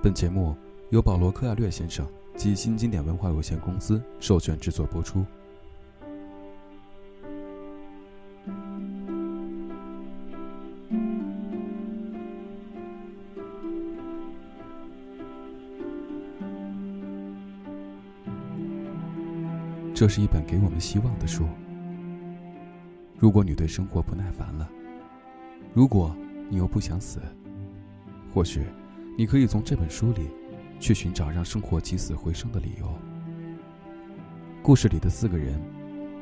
本节目由保罗·柯亚略先生及新经典文化有限公司授权制作播出。这是一本给我们希望的书。如果你对生活不耐烦了，如果你又不想死，或许你可以从这本书里去寻找让生活起死回生的理由。故事里的四个人，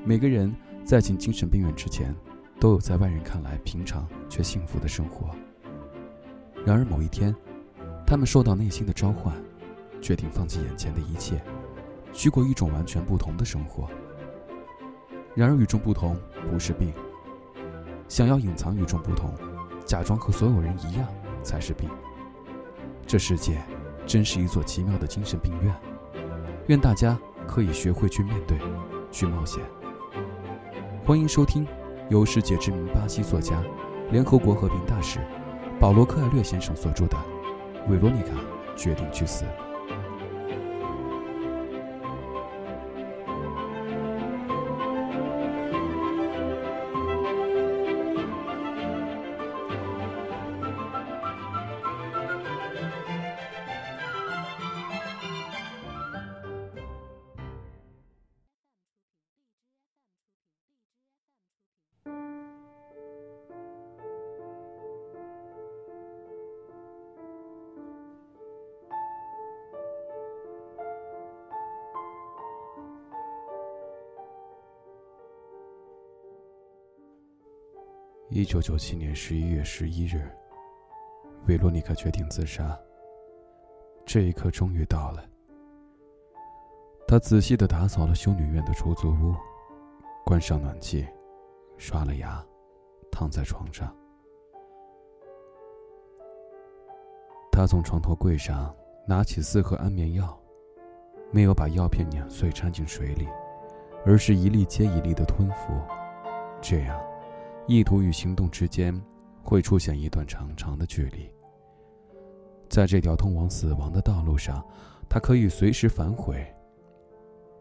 每个人在进精神病院之前，都有在外人看来平常却幸福的生活。然而某一天，他们受到内心的召唤，决定放弃眼前的一切。去过一种完全不同的生活。然而，与众不同不是病。想要隐藏与众不同，假装和所有人一样才是病。这世界真是一座奇妙的精神病院。愿大家可以学会去面对，去冒险。欢迎收听由世界知名巴西作家、联合国和平大使保罗·克艾略先生所著的《维罗妮卡决定去死》。一九九七年十一月十一日，维罗妮卡决定自杀。这一刻终于到了。她仔细的打扫了修女院的出租屋，关上暖气，刷了牙，躺在床上。她从床头柜上拿起四盒安眠药，没有把药片碾碎掺进水里，而是一粒接一粒的吞服，这样。意图与行动之间会出现一段长长的距离。在这条通往死亡的道路上，他可以随时反悔。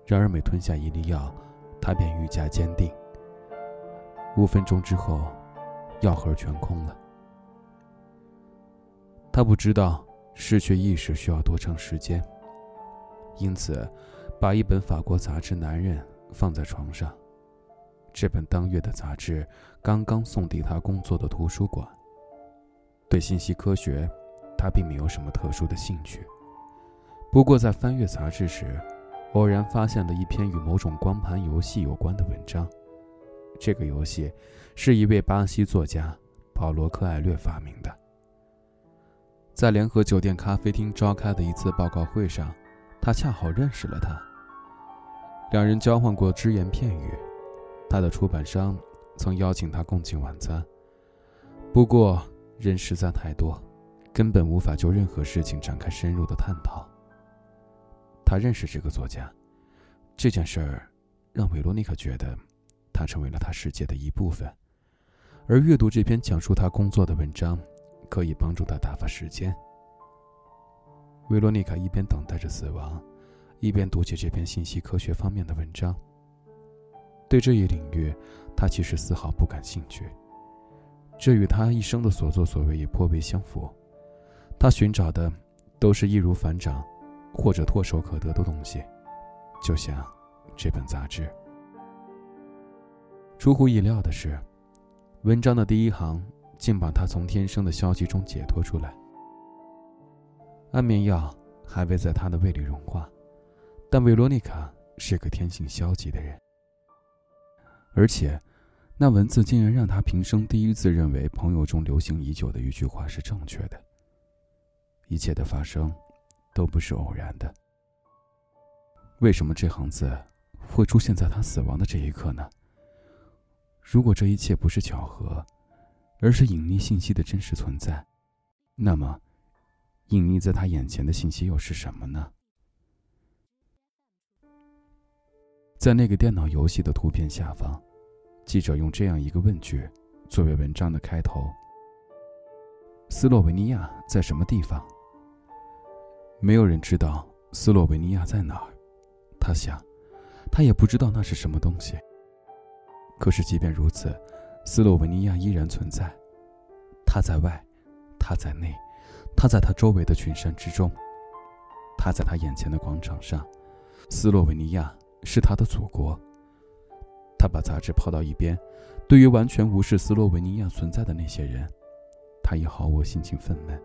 然而每吞下一粒药，他便愈加坚定。五分钟之后，药盒全空了。他不知道失去意识需要多长时间，因此把一本法国杂志《男人》放在床上。这本当月的杂志刚刚送抵他工作的图书馆。对信息科学，他并没有什么特殊的兴趣。不过在翻阅杂志时，偶然发现了一篇与某种光盘游戏有关的文章。这个游戏是一位巴西作家保罗·克艾略发明的。在联合酒店咖啡厅召开的一次报告会上，他恰好认识了他。两人交换过只言片语。他的出版商曾邀请他共进晚餐，不过人实在太多，根本无法就任何事情展开深入的探讨。他认识这个作家，这件事儿让维罗妮卡觉得他成为了他世界的一部分，而阅读这篇讲述他工作的文章可以帮助他打发时间。维罗妮卡一边等待着死亡，一边读起这篇信息科学方面的文章。对这一领域，他其实丝毫不感兴趣。这与他一生的所作所为也颇为相符。他寻找的都是易如反掌或者唾手可得的东西，就像这本杂志。出乎意料的是，文章的第一行竟把他从天生的消极中解脱出来。安眠药还未在他的胃里融化，但维罗妮卡是个天性消极的人。而且，那文字竟然让他平生第一次认为朋友中流行已久的一句话是正确的。一切的发生，都不是偶然的。为什么这行字会出现在他死亡的这一刻呢？如果这一切不是巧合，而是隐匿信息的真实存在，那么，隐匿在他眼前的信息又是什么呢？在那个电脑游戏的图片下方，记者用这样一个问句作为文章的开头：“斯洛维尼亚在什么地方？”没有人知道斯洛维尼亚在哪儿。他想，他也不知道那是什么东西。可是即便如此，斯洛维尼亚依然存在。他在外，他在内，他在他周围的群山之中，他在他眼前的广场上。斯洛维尼亚是他的祖国。他把杂志抛到一边，对于完全无视斯洛文尼亚存在的那些人，他已毫无心情愤懑。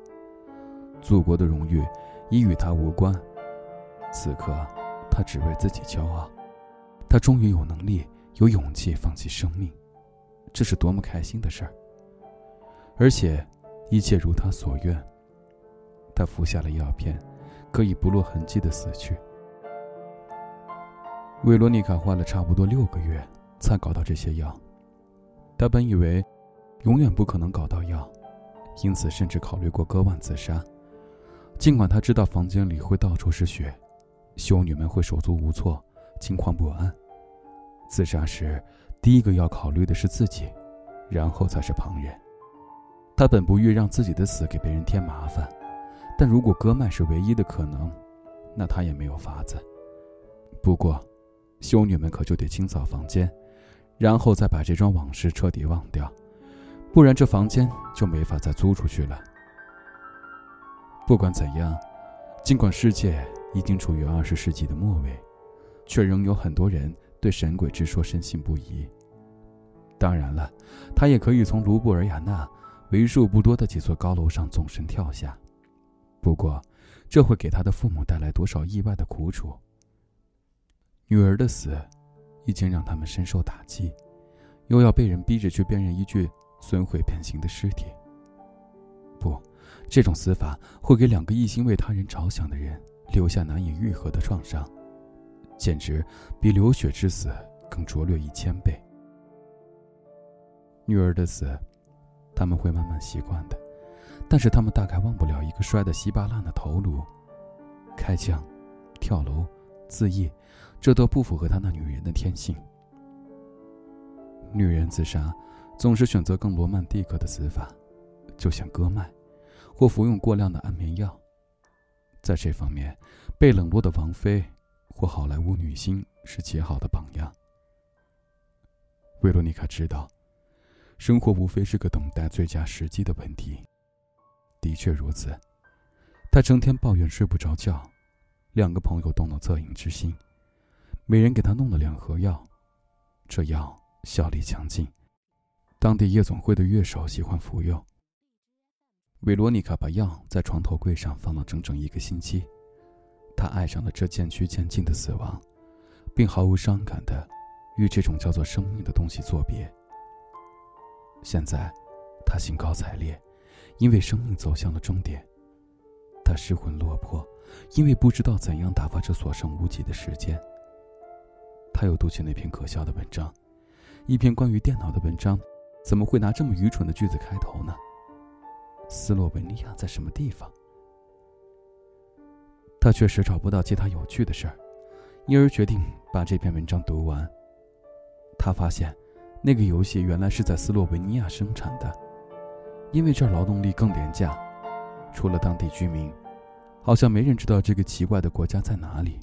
祖国的荣誉已与他无关。此刻，他只为自己骄傲。他终于有能力、有勇气放弃生命，这是多么开心的事儿！而且，一切如他所愿。他服下了药片，可以不落痕迹的死去。维罗妮卡花了差不多六个月才搞到这些药。他本以为永远不可能搞到药，因此甚至考虑过割腕自杀。尽管他知道房间里会到处是血，修女们会手足无措、惊慌不安。自杀时，第一个要考虑的是自己，然后才是旁人。他本不欲让自己的死给别人添麻烦，但如果割脉是唯一的可能，那他也没有法子。不过，修女们可就得清扫房间，然后再把这桩往事彻底忘掉，不然这房间就没法再租出去了。不管怎样，尽管世界已经处于二十世纪的末尾，却仍有很多人对神鬼之说深信不疑。当然了，他也可以从卢布尔雅纳为数不多的几座高楼上纵身跳下，不过，这会给他的父母带来多少意外的苦楚？女儿的死，已经让他们深受打击，又要被人逼着去辨认一具损毁变形的尸体。不，这种死法会给两个一心为他人着想的人留下难以愈合的创伤，简直比流血之死更拙劣一千倍。女儿的死，他们会慢慢习惯的，但是他们大概忘不了一个摔得稀巴烂的头颅，开枪，跳楼。自缢，这都不符合他那女人的天性。女人自杀，总是选择更罗曼蒂克的死法，就像割脉，或服用过量的安眠药。在这方面，被冷落的王妃或好莱坞女星是极好的榜样。维罗妮卡知道，生活无非是个等待最佳时机的问题。的确如此，她成天抱怨睡不着觉。两个朋友动了恻隐之心，每人给他弄了两盒药，这药效力强劲，当地夜总会的乐手喜欢服用。维罗妮卡把药在床头柜上放了整整一个星期，她爱上了这渐趋渐近的死亡，并毫无伤感的与这种叫做生命的东西作别。现在，她兴高采烈，因为生命走向了终点。他失魂落魄。因为不知道怎样打发这所剩无几的时间，他又读起那篇可笑的文章，一篇关于电脑的文章，怎么会拿这么愚蠢的句子开头呢？斯洛文尼亚在什么地方？他确实找不到其他有趣的事儿，因而决定把这篇文章读完。他发现，那个游戏原来是在斯洛文尼亚生产的，因为这儿劳动力更廉价，除了当地居民。好像没人知道这个奇怪的国家在哪里。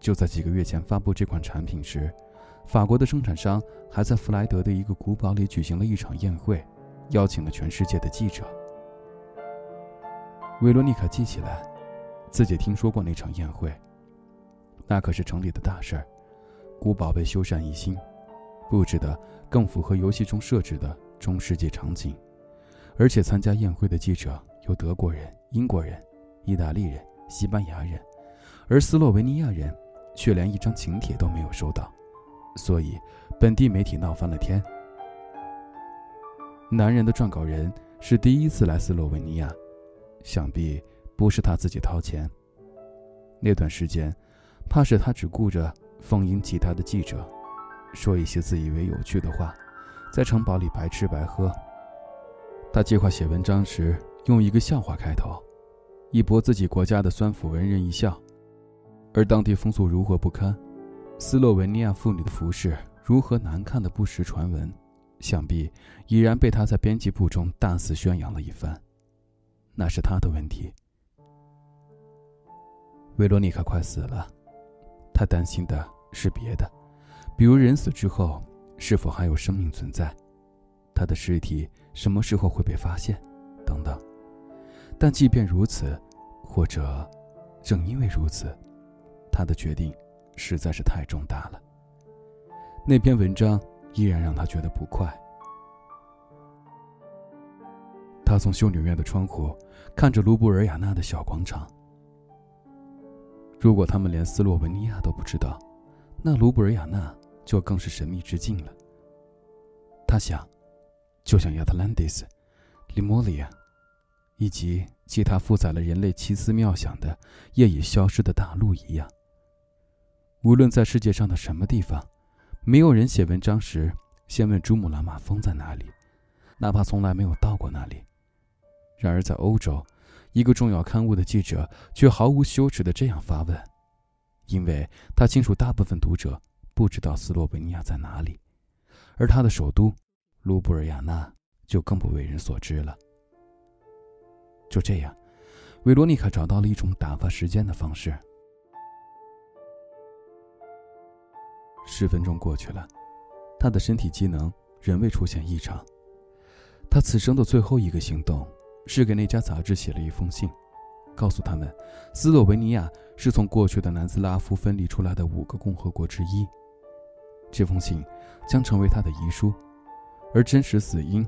就在几个月前发布这款产品时，法国的生产商还在弗莱德的一个古堡里举行了一场宴会，邀请了全世界的记者。维罗妮卡记起来，自己听说过那场宴会。那可是城里的大事儿，古堡被修缮一新，布置的更符合游戏中设置的中世纪场景，而且参加宴会的记者有德国人、英国人。意大利人、西班牙人，而斯洛维尼亚人却连一张请帖都没有收到，所以本地媒体闹翻了天。男人的撰稿人是第一次来斯洛维尼亚，想必不是他自己掏钱。那段时间，怕是他只顾着奉迎其他的记者，说一些自以为有趣的话，在城堡里白吃白喝。他计划写文章时用一个笑话开头。以博自己国家的酸腐文人一笑，而当地风俗如何不堪，斯洛文尼亚妇女的服饰如何难看的不实传闻，想必已然被他在编辑部中大肆宣扬了一番。那是他的问题。维罗妮卡快死了，他担心的是别的，比如人死之后是否还有生命存在，他的尸体什么时候会被发现，等等。但即便如此，或者正因为如此，他的决定实在是太重大了。那篇文章依然让他觉得不快。他从修女院的窗户看着卢布尔雅纳的小广场。如果他们连斯洛文尼亚都不知道，那卢布尔雅纳就更是神秘之境了。他想，就像亚特兰蒂斯、利莫里亚，以及其他负载了人类奇思妙想的业已消失的大陆一样。无论在世界上的什么地方，没有人写文章时先问珠穆朗玛峰在哪里，哪怕从来没有到过那里。然而，在欧洲，一个重要刊物的记者却毫无羞耻地这样发问，因为他清楚大部分读者不知道斯洛文尼亚在哪里，而他的首都卢布尔雅纳就更不为人所知了。就这样，维罗妮卡找到了一种打发时间的方式。十分钟过去了，他的身体机能仍未出现异常。他此生的最后一个行动。是给那家杂志写了一封信，告诉他们，斯洛维尼亚是从过去的南斯拉夫分离出来的五个共和国之一。这封信将成为他的遗书，而真实死因，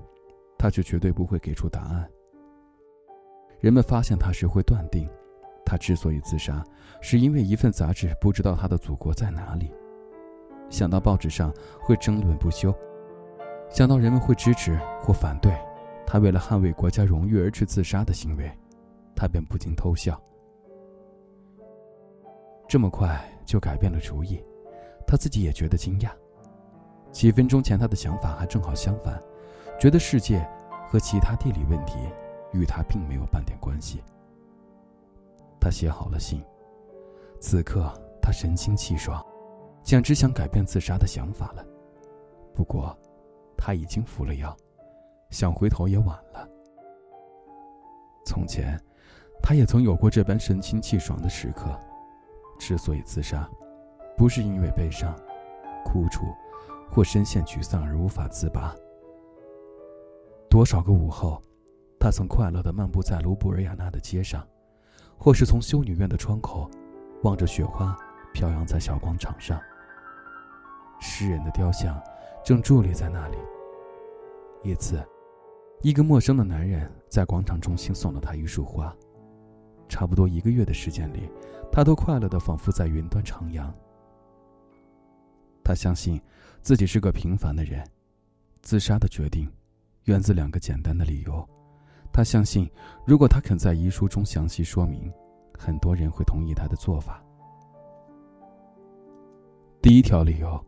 他却绝对不会给出答案。人们发现他时会断定，他之所以自杀，是因为一份杂志不知道他的祖国在哪里。想到报纸上会争论不休，想到人们会支持或反对。他为了捍卫国家荣誉而去自杀的行为，他便不禁偷笑。这么快就改变了主意，他自己也觉得惊讶。几分钟前他的想法还正好相反，觉得世界和其他地理问题与他并没有半点关系。他写好了信，此刻他神清气爽，简直想改变自杀的想法了。不过，他已经服了药。想回头也晚了。从前，他也曾有过这般神清气爽的时刻。之所以自杀，不是因为悲伤、苦楚，或深陷沮丧而无法自拔。多少个午后，他曾快乐地漫步在卢布尔雅纳的街上，或是从修女院的窗口，望着雪花飘扬在小广场上。诗人的雕像正伫立在那里。一次。一个陌生的男人在广场中心送了他一束花，差不多一个月的时间里，他都快乐的仿佛在云端徜徉。他相信自己是个平凡的人，自杀的决定源自两个简单的理由。他相信，如果他肯在遗书中详细说明，很多人会同意他的做法。第一条理由：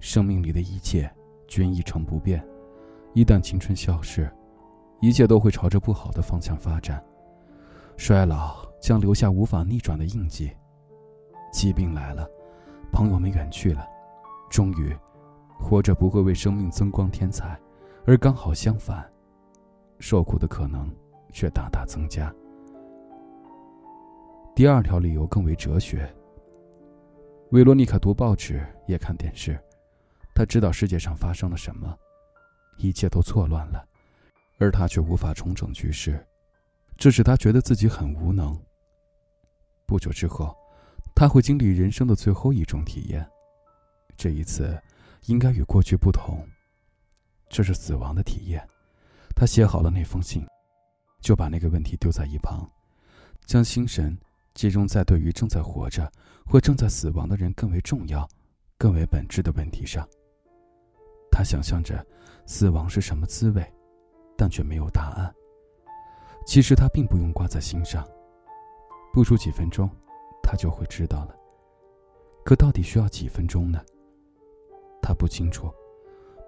生命里的一切均一成不变。一旦青春消逝，一切都会朝着不好的方向发展。衰老将留下无法逆转的印记。疾病来了，朋友们远去了。终于，活着不会为生命增光添彩，而刚好相反，受苦的可能却大大增加。第二条理由更为哲学。维罗妮卡读报纸也看电视，她知道世界上发生了什么。一切都错乱了，而他却无法重整局势，这使他觉得自己很无能。不久之后，他会经历人生的最后一种体验，这一次应该与过去不同，这是死亡的体验。他写好了那封信，就把那个问题丢在一旁，将心神集中在对于正在活着或正在死亡的人更为重要、更为本质的问题上。他想象着死亡是什么滋味，但却没有答案。其实他并不用挂在心上，不出几分钟，他就会知道了。可到底需要几分钟呢？他不清楚。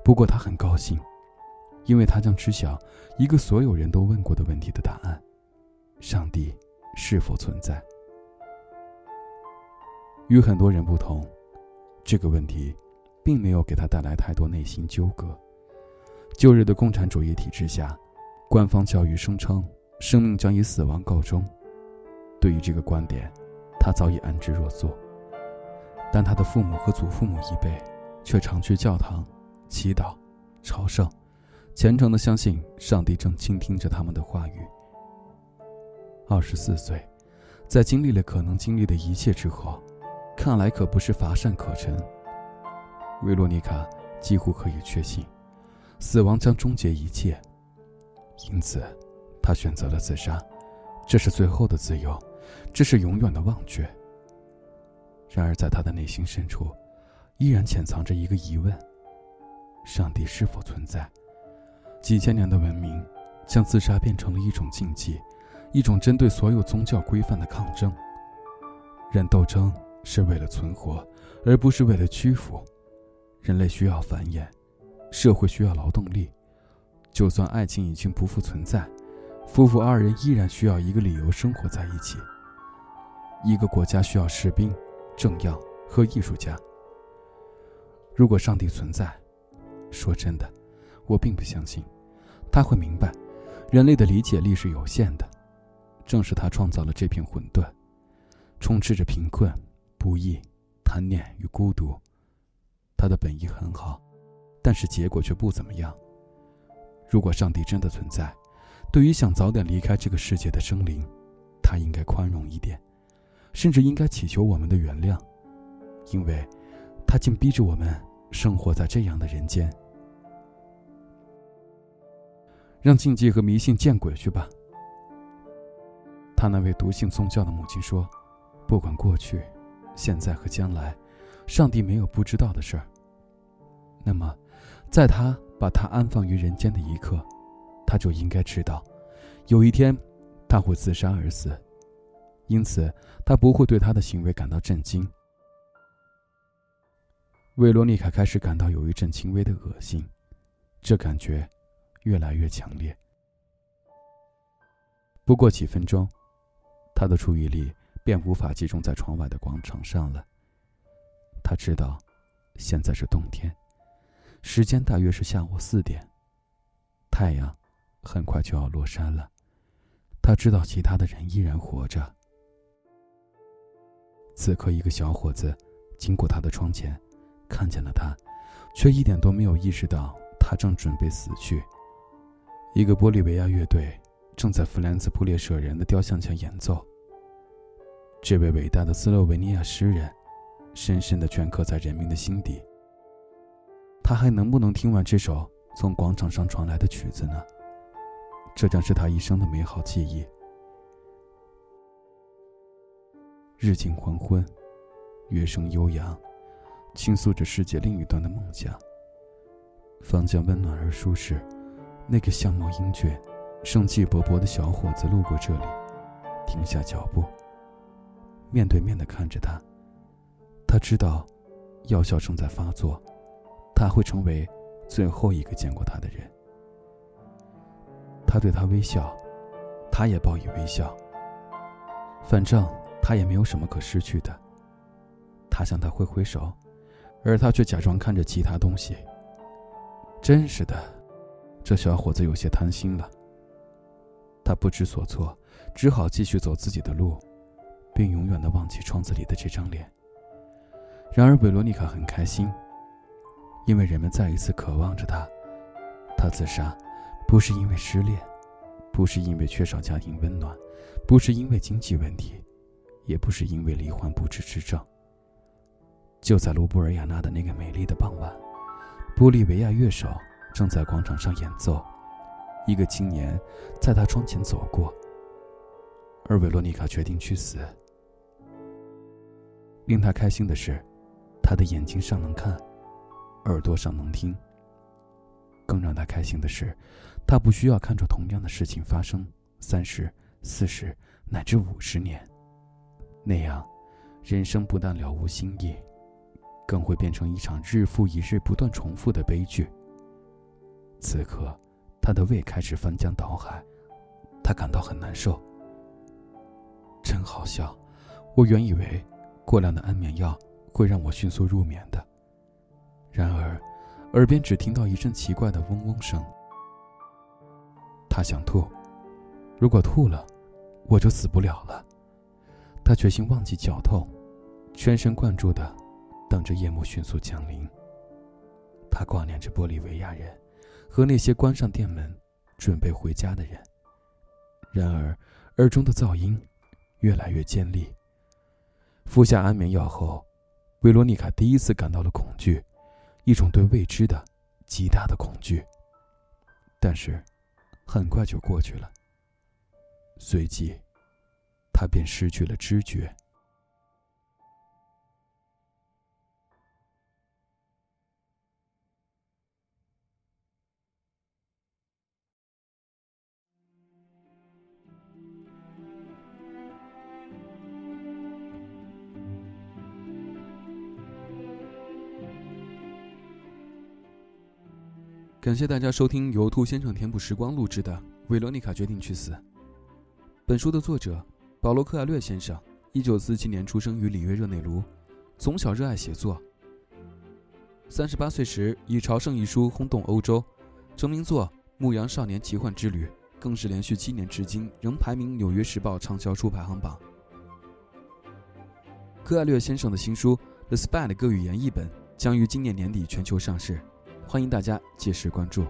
不过他很高兴，因为他将知晓一个所有人都问过的问题的答案：上帝是否存在？与很多人不同，这个问题。并没有给他带来太多内心纠葛。旧日的共产主义体制下，官方教育声称生命将以死亡告终。对于这个观点，他早已安之若素。但他的父母和祖父母一辈，却常去教堂祈祷、朝圣，虔诚的相信上帝正倾听着他们的话语。二十四岁，在经历了可能经历的一切之后，看来可不是乏善可陈。维罗妮卡几乎可以确信，死亡将终结一切，因此，她选择了自杀。这是最后的自由，这是永远的忘却。然而，在他的内心深处，依然潜藏着一个疑问：上帝是否存在？几千年的文明，将自杀变成了一种禁忌，一种针对所有宗教规范的抗争。人斗争是为了存活，而不是为了屈服。人类需要繁衍，社会需要劳动力。就算爱情已经不复存在，夫妇二人依然需要一个理由生活在一起。一个国家需要士兵。政要和艺术家。如果上帝存在，说真的，我并不相信，他会明白，人类的理解力是有限的。正是他创造了这片混沌，充斥着贫困、不义、贪念与孤独。他的本意很好，但是结果却不怎么样。如果上帝真的存在，对于想早点离开这个世界的生灵，他应该宽容一点。甚至应该祈求我们的原谅，因为，他竟逼着我们生活在这样的人间。让禁忌和迷信见鬼去吧！他那位笃信宗教的母亲说：“不管过去、现在和将来，上帝没有不知道的事儿。那么，在他把他安放于人间的一刻，他就应该知道，有一天，他会自杀而死。”因此，他不会对他的行为感到震惊。维罗妮卡开始感到有一阵轻微的恶心，这感觉越来越强烈。不过几分钟，他的注意力便无法集中在窗外的广场上了。他知道，现在是冬天，时间大约是下午四点，太阳很快就要落山了。他知道其他的人依然活着。此刻，一个小伙子经过他的窗前，看见了他，却一点都没有意识到他正准备死去。一个玻利维亚乐队正在弗兰茨·普列舍人的雕像前演奏。这位伟大的斯洛维尼亚诗人，深深的镌刻在人民的心底。他还能不能听完这首从广场上传来的曲子呢？这将是他一生的美好记忆。日近黄昏，乐声悠扬，倾诉着世界另一端的梦想。房间温暖而舒适，那个相貌英俊、生气勃勃的小伙子路过这里，停下脚步，面对面的看着他。他知道，药效正在发作，他会成为最后一个见过他的人。他对他微笑，他也报以微笑。反正。他也没有什么可失去的。他向他挥挥手，而他却假装看着其他东西。真是的，这小伙子有些贪心了。他不知所措，只好继续走自己的路，并永远的忘记窗子里的这张脸。然而，维罗妮卡很开心，因为人们再一次渴望着他。他自杀，不是因为失恋，不是因为缺少家庭温暖，不是因为经济问题。也不是因为罹患不治之症。就在卢布尔雅纳的那个美丽的傍晚，玻利维亚乐手正在广场上演奏，一个青年在他窗前走过，而维罗妮卡决定去死。令他开心的是，他的眼睛上能看，耳朵上能听。更让他开心的是，他不需要看着同样的事情发生三十、四十乃至五十年。那样，人生不但了无新意，更会变成一场日复一日不断重复的悲剧。此刻，他的胃开始翻江倒海，他感到很难受。真好笑，我原以为过量的安眠药会让我迅速入眠的，然而，耳边只听到一阵奇怪的嗡嗡声。他想吐，如果吐了，我就死不了了。他决心忘记绞痛，全神贯注的等着夜幕迅速降临。他挂念着玻利维亚人和那些关上店门准备回家的人。然而，耳中的噪音越来越尖利。服下安眠药后，维罗妮卡第一次感到了恐惧，一种对未知的极大的恐惧。但是，很快就过去了。随即，他便失去了知觉。感谢大家收听由兔先生填补时光录制的《维罗妮卡决定去死》。本书的作者保罗·克艾略先生，一九四七年出生于里约热内卢，从小热爱写作。三十八岁时以《朝圣》一书轰动欧洲，成名作《牧羊少年奇幻之旅》更是连续七年至今仍排名《纽约时报》畅销书排行榜。克艾略先生的新书《The Spy》的各语言译本将于今年年底全球上市。欢迎大家届时关注。